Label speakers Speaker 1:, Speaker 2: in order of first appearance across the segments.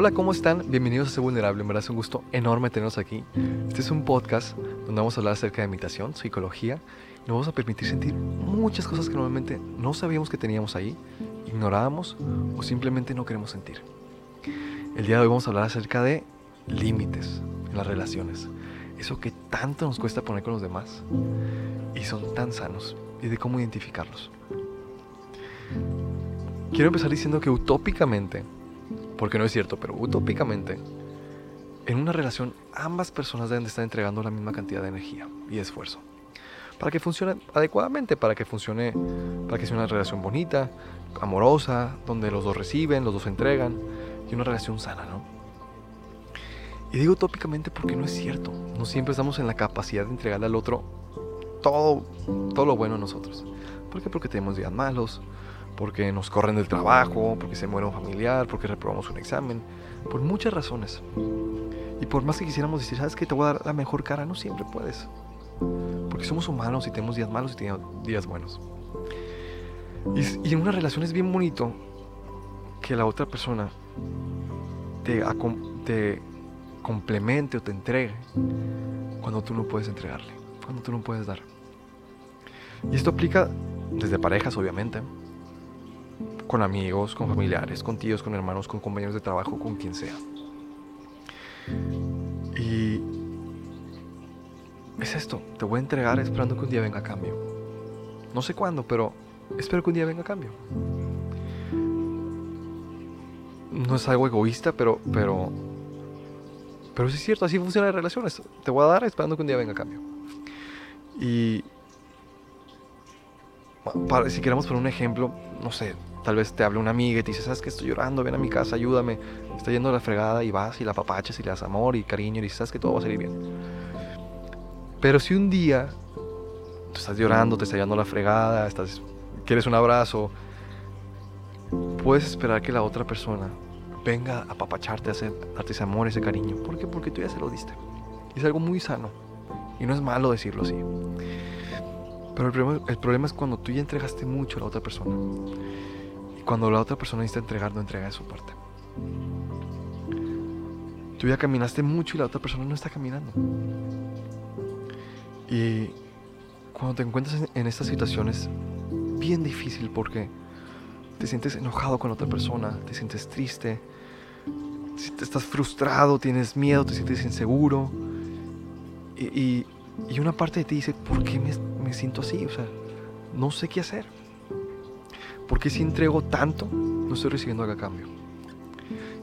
Speaker 1: Hola, ¿cómo están? Bienvenidos a Ser Vulnerable. En verdad es un gusto enorme tenerlos aquí. Este es un podcast donde vamos a hablar acerca de meditación, psicología. Nos vamos a permitir sentir muchas cosas que normalmente no sabíamos que teníamos ahí, ignorábamos o simplemente no queremos sentir. El día de hoy vamos a hablar acerca de límites en las relaciones. Eso que tanto nos cuesta poner con los demás y son tan sanos y de cómo identificarlos. Quiero empezar diciendo que utópicamente porque no es cierto, pero utópicamente, en una relación ambas personas deben de estar entregando la misma cantidad de energía y esfuerzo. Para que funcione adecuadamente, para que funcione, para que sea una relación bonita, amorosa, donde los dos reciben, los dos entregan, y una relación sana, ¿no? Y digo utópicamente porque no es cierto. No siempre estamos en la capacidad de entregarle al otro todo, todo lo bueno a nosotros. ¿Por qué? Porque tenemos días malos, porque nos corren del trabajo, porque se muere un familiar, porque reprobamos un examen, por muchas razones. Y por más que quisiéramos decir, ¿sabes qué? Te voy a dar la mejor cara, no siempre puedes. Porque somos humanos y tenemos días malos y tenemos días buenos. Y, en una relación es bien bonito que la otra persona te, te complemente o te entregue cuando tú no puedes entregarle, cuando tú no puedes dar. Y esto aplica desde parejas, obviamente, con amigos, con familiares, con tíos, con hermanos, con compañeros de trabajo, con quien sea. Y es esto, te voy a entregar esperando que un día venga a cambio. No sé cuándo, pero espero que un día venga a cambio. No es algo egoísta, pero, pero, pero sí es cierto, así funcionan las relaciones. Te voy a dar esperando que un día venga a cambio. Y si queremos poner un ejemplo, no sé, Tal vez te hable una amiga y te dice, ¿sabes que estoy llorando? Ven a mi casa, ayúdame. Está yendo la fregada y vas y la papachas y le das amor y cariño y dices, ¿sabes que todo va a salir bien? Pero si un día tú estás llorando, te está a la fregada, estás, quieres un abrazo, puedes esperar que la otra persona venga a papacharte, a darte ese amor, ese cariño. ¿Por qué? Porque tú ya se lo diste. Es algo muy sano. Y no es malo decirlo así. Pero el problema, el problema es cuando tú ya entregaste mucho a la otra persona cuando la otra persona necesita entregar, no entrega de su parte. Tú ya caminaste mucho y la otra persona no está caminando. Y cuando te encuentras en, estas situaciones, bien difícil porque te sientes enojado con la otra persona, te sientes triste, estás frustrado, tienes miedo, te sientes inseguro. Y, una parte de ti dice, ¿por qué me, me siento así? O sea, no sé qué hacer. Porque si entrego tanto, no estoy recibiendo algo a cambio.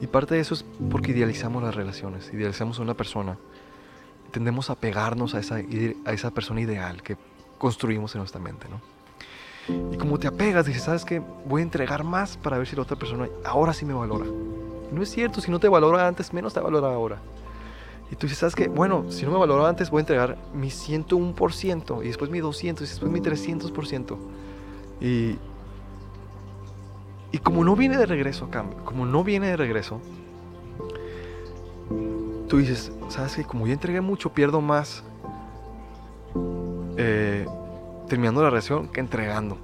Speaker 1: Y parte de eso es porque idealizamos las relaciones, idealizamos a una persona. Tendemos a pegarnos a esa, a esa persona ideal que construimos en nuestra mente, ¿no? Y como te apegas, dices, ¿sabes qué? Voy a entregar más para ver si la otra persona ahora sí me valora. no es cierto, si no te valora antes, menos te valora ahora. Y tú dices, ¿sabes qué? Bueno, si no me valoró antes, voy a entregar mi 101% y después mi 200 y después mi 300%. Y, y como no viene de regreso, como no viene de regreso, tú dices, ¿sabes qué? Como ya entregué mucho, pierdo más eh, terminando la relación que entregando.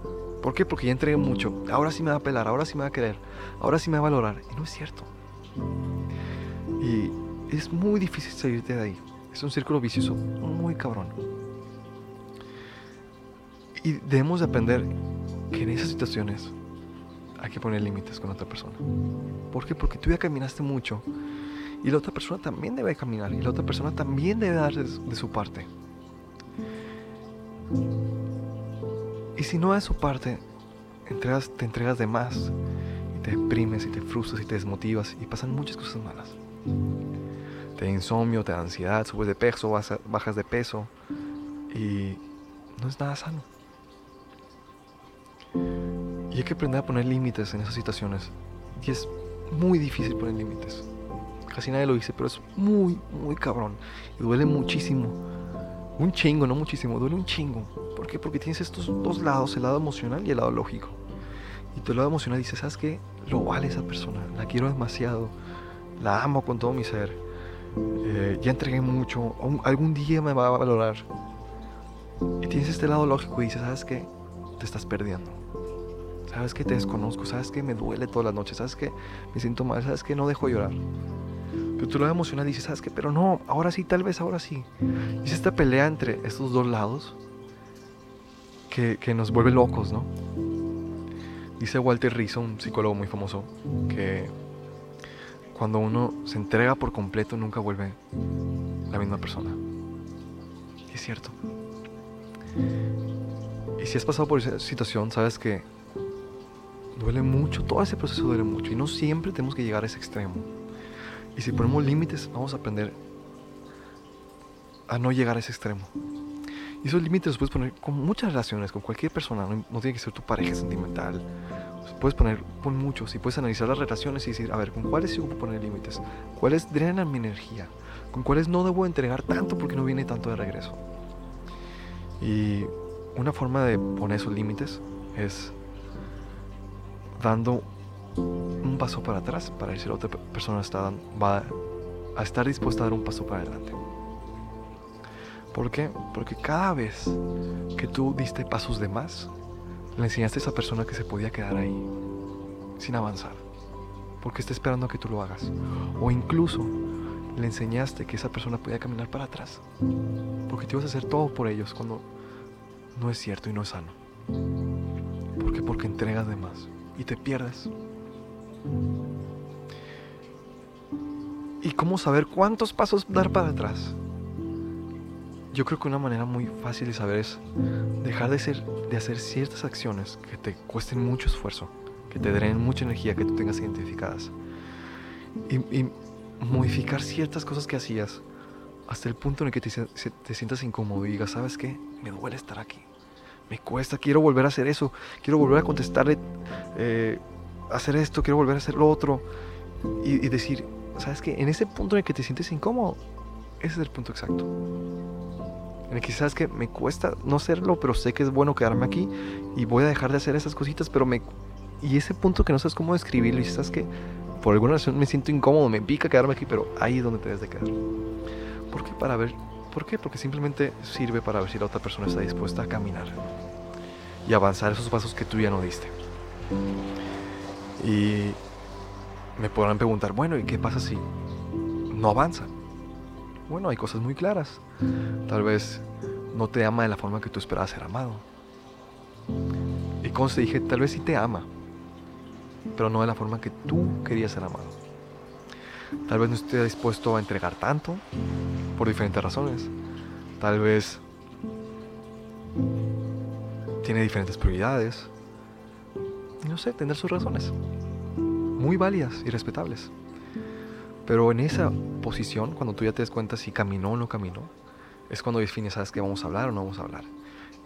Speaker 1: ¿Por qué? Porque ya entregué mucho. Ahora sí me va a pelar, ahora sí me va a querer, ahora sí me va a valorar. Y no es cierto. Y es muy difícil salirte de ahí. Es un círculo vicioso muy cabrón. Y debemos de aprender que en esas situaciones hay que poner límites con otra persona. ¿Por qué? Porque tú ya caminaste mucho y la otra persona también debe caminar y la otra persona también debe dar de, su parte. Y si no da su parte, entregas, te entregas de más y te deprimes y te frustras y te desmotivas y pasan muchas cosas malas. Te da insomnio, te da ansiedad, subes de peso, bajas de peso y no es nada sano. Y hay que aprender a poner límites en esas situaciones. Y es muy difícil poner límites. Casi nadie lo dice, pero es muy, muy cabrón. Y duele muchísimo. Un chingo, no muchísimo, duele un chingo. ¿Por qué? Porque tienes estos dos lados, el lado emocional y el lado lógico. Y tu lado emocional dice, ¿sabes qué? Lo vale esa persona, la quiero demasiado, la amo con todo mi ser. Eh, ya entregué mucho, algún día me va a valorar. Y tienes este lado lógico y dices, ¿sabes qué? Te estás perdiendo sabes que te desconozco, sabes que me duele todas las noches, sabes que me siento mal, sabes que no dejo llorar. Pero tú lo emocional y dices, sabes que, pero no, ahora sí, tal vez ahora sí. Y es esta pelea entre estos dos lados que, que nos vuelve locos, ¿no? Dice Walter Rizzo, un psicólogo muy famoso, que cuando uno se entrega por completo nunca vuelve la misma persona. Y es cierto. Y si has pasado por esa situación, sabes que duele mucho, todo ese proceso duele mucho y no siempre tenemos que llegar a ese extremo. Y si ponemos límites, vamos a aprender a no llegar a ese extremo. Y esos límites los puedes poner con muchas relaciones, con cualquier persona, no, tiene que ser tu pareja sentimental. Puedes poner con muchos y puedes analizar las relaciones y decir, a ver, ¿con cuáles sí puedo poner límites? ¿Cuáles drenan mi energía? ¿Con cuáles no debo entregar tanto porque no viene tanto de regreso? Y una forma de poner esos límites es dando un paso para atrás para ver si la otra persona está, va a estar dispuesta a dar un paso para adelante. ¿Por qué? Porque cada vez que tú diste pasos de más, le enseñaste a esa persona que se podía quedar ahí, sin avanzar, porque está esperando a que tú lo hagas. O incluso le enseñaste que esa persona podía caminar para atrás, porque te ibas a hacer todo por ellos cuando no es cierto y no es sano. ¿Por qué? Porque entregas de más y te pierdes. ¿Y cómo saber cuántos pasos dar para atrás? Yo creo que una manera muy fácil de saber es dejar de, hacer ciertas acciones que te cuesten mucho esfuerzo, que te drenen mucha energía, que tú tengas identificadas. Y, modificar ciertas cosas que hacías hasta el punto en el que te, te sientas incómodo y digas, ¿sabes qué? Me duele estar aquí. Me cuesta, quiero volver a hacer eso, quiero volver a contestarle, eh, hacer esto, quiero volver a hacer lo otro. Y, decir, ¿sabes qué? En ese punto en el que te sientes incómodo, ese es el punto exacto en el que sabes que me cuesta no serlo, pero sé que es bueno quedarme aquí y voy a dejar de hacer esas cositas, pero me... Y ese punto que no sabes cómo describirlo y sabes que por alguna razón me siento incómodo, me pica quedarme aquí, pero ahí es donde te debes de quedar. ¿Por qué? Para ver... ¿Por qué? Porque simplemente sirve para ver si la otra persona está dispuesta a caminar y avanzar esos pasos que tú ya no diste. Y me podrán preguntar, bueno, ¿y qué pasa si no avanza? Bueno, hay cosas muy claras. Tal vez no te ama de la forma que tú esperabas ser amado. Y como te dije, tal vez sí te ama, pero no de la forma que tú querías ser amado. Tal vez no esté dispuesto a entregar tanto por diferentes razones. Tal vez tiene diferentes prioridades. No sé, tener sus razones. Muy válidas y respetables. Pero en esa posición, cuando tú ya te das cuenta si caminó o no caminó, es cuando defines, sabes que vamos a hablar o no vamos a hablar.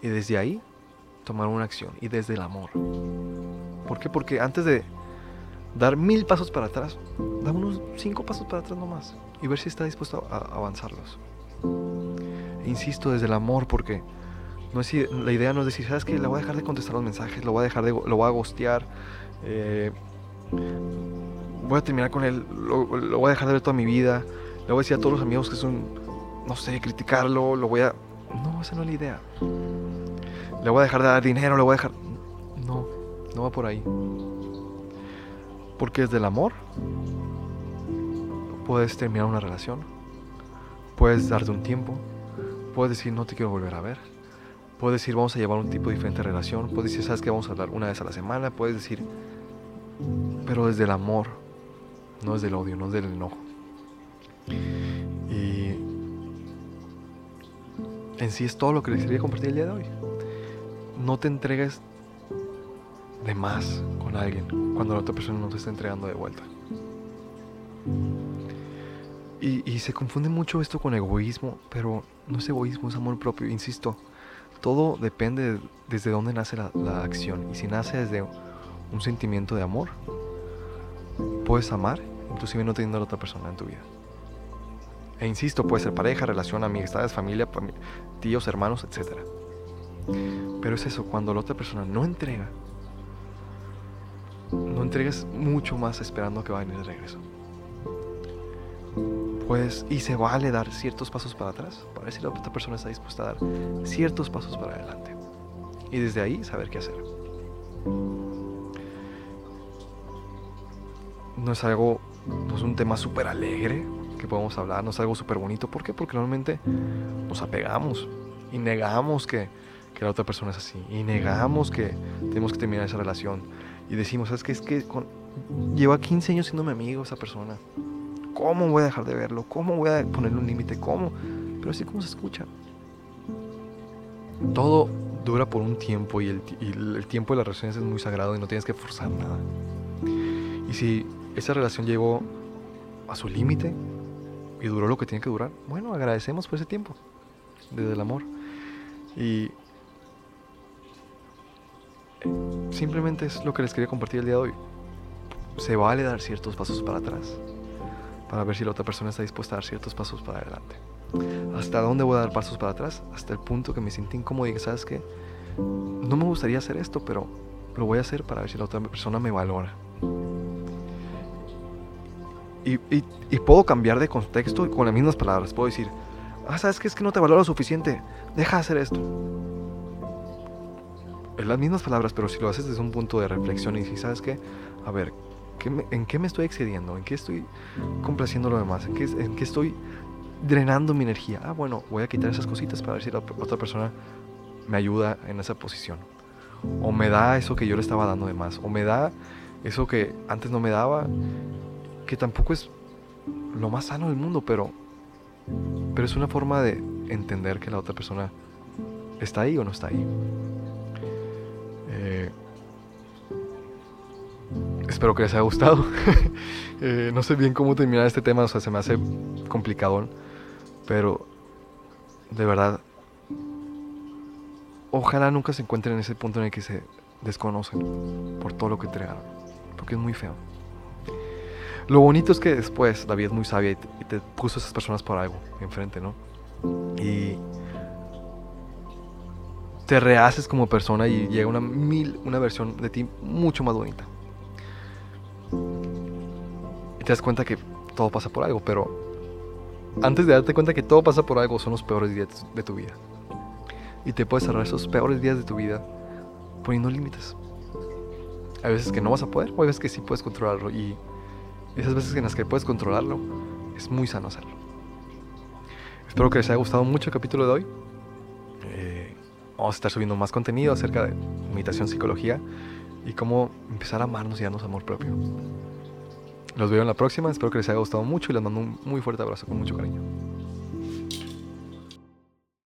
Speaker 1: Y desde ahí, tomar una acción. Y desde el amor. ¿Por qué? Porque antes de dar mil pasos para atrás, da unos cinco pasos para atrás nomás. Y ver si está dispuesto a avanzarlos. E insisto, desde el amor, porque no es, la idea no es decir, ¿sabes qué? Le voy a dejar de contestar los mensajes, lo voy a dejar de, lo voy a gostear. Eh, voy a terminar con él, lo, voy a dejar de ver toda mi vida, le voy a decir a todos los amigos que son, no sé, criticarlo, lo voy a... No, esa no es la idea. Le voy a dejar de dar dinero, le voy a dejar... No, no va por ahí. Porque desde el amor. Puedes terminar una relación, puedes darte un tiempo, puedes decir no te quiero volver a ver, puedes decir vamos a llevar un tipo diferente de relación, puedes decir sabes que vamos a hablar una vez a la semana, puedes decir, pero desde el amor, no es del odio, no es del enojo. Y en sí es todo lo que les quería compartir el día de hoy. No te entregues de más con alguien cuando la otra persona no te está entregando de vuelta. Y, se confunde mucho esto con egoísmo, pero no es egoísmo, es amor propio. Insisto, todo depende desde dónde nace la, la acción. Y si nace desde un sentimiento de amor, puedes amar inclusive no teniendo a la otra persona en tu vida. E insisto, puede ser pareja, relación, amistades, familia, tíos, hermanos, etc. Pero es eso, cuando la otra persona no entrega, entregues mucho más esperando que vaya a venir de regreso. Pues, y se vale dar ciertos pasos para atrás para ver si la otra persona está dispuesta a dar ciertos pasos para adelante. Y desde ahí saber qué hacer. no es algo, no es un tema súper alegre que podemos hablar, no es algo súper bonito. ¿Por qué? Porque normalmente nos apegamos y negamos que, que, la otra persona es así. Y negamos que tenemos que terminar esa relación. Y decimos, ¿sabes qué? Es que con, lleva 15 años siendo mi amigo esa persona. ¿Cómo voy a dejar de verlo? ¿Cómo voy a ponerle un límite? ¿Cómo? Pero así como se escucha. Todo dura por un tiempo y el, y el tiempo de las relaciones es muy sagrado y no tienes que forzar nada. Y si esa relación llegó a su límite y duró lo que tiene que durar, bueno, agradecemos por ese tiempo, desde el amor. Y simplemente es lo que les quería compartir el día de hoy. Se vale dar ciertos pasos para atrás para ver si la otra persona está dispuesta a dar ciertos pasos para adelante. ¿Hasta dónde voy a dar pasos para atrás? Hasta el punto que me siento incómodo y que, ¿sabes qué? No me gustaría hacer esto, pero lo voy a hacer para ver si la otra persona me valora. Y, puedo cambiar de contexto con las mismas palabras. Puedo decir, ah, ¿sabes qué? Es que no te valora suficiente. Deja de hacer esto. En las mismas palabras, pero si lo haces desde un punto de reflexión y si ¿sabes qué? A ver, ¿en qué me estoy excediendo? ¿En qué estoy complaciendo lo demás? ¿En qué, ¿En qué estoy drenando mi energía? Ah, bueno, voy a quitar esas cositas para ver si la otra persona me ayuda en esa posición. O me da eso que yo le estaba dando de más. O me da eso que antes no me daba. Que tampoco es lo más sano del mundo, pero, pero es una forma de entender que la otra persona está ahí o no está ahí. Eh, espero que les haya gustado. Eh, no sé bien cómo terminar este tema, o sea, se me hace complicado. Pero de verdad, ojalá nunca se encuentren en ese punto en el que se desconocen por todo lo que entregaron. Porque es muy feo. Lo bonito es que después David es muy sabia y te, puso a esas personas por algo enfrente, ¿no? Y te rehaces como persona y llega una mil, una versión de ti mucho más bonita. Y te das cuenta que todo pasa por algo, pero antes de darte cuenta que todo pasa por algo, son los peores días de tu vida. Y te puedes cerrar esos peores días de tu vida poniendo límites. Hay veces que no vas a poder, o hay veces que sí puedes controlarlo. Y esas veces en las que puedes controlarlo, es muy sano hacerlo. Espero que les haya gustado mucho el capítulo de hoy. Vamos a estar subiendo más contenido acerca de meditación, psicología y cómo empezar a amarnos y darnos amor propio. Los veo en la próxima, espero que les haya gustado mucho y les mando un muy fuerte abrazo con mucho cariño.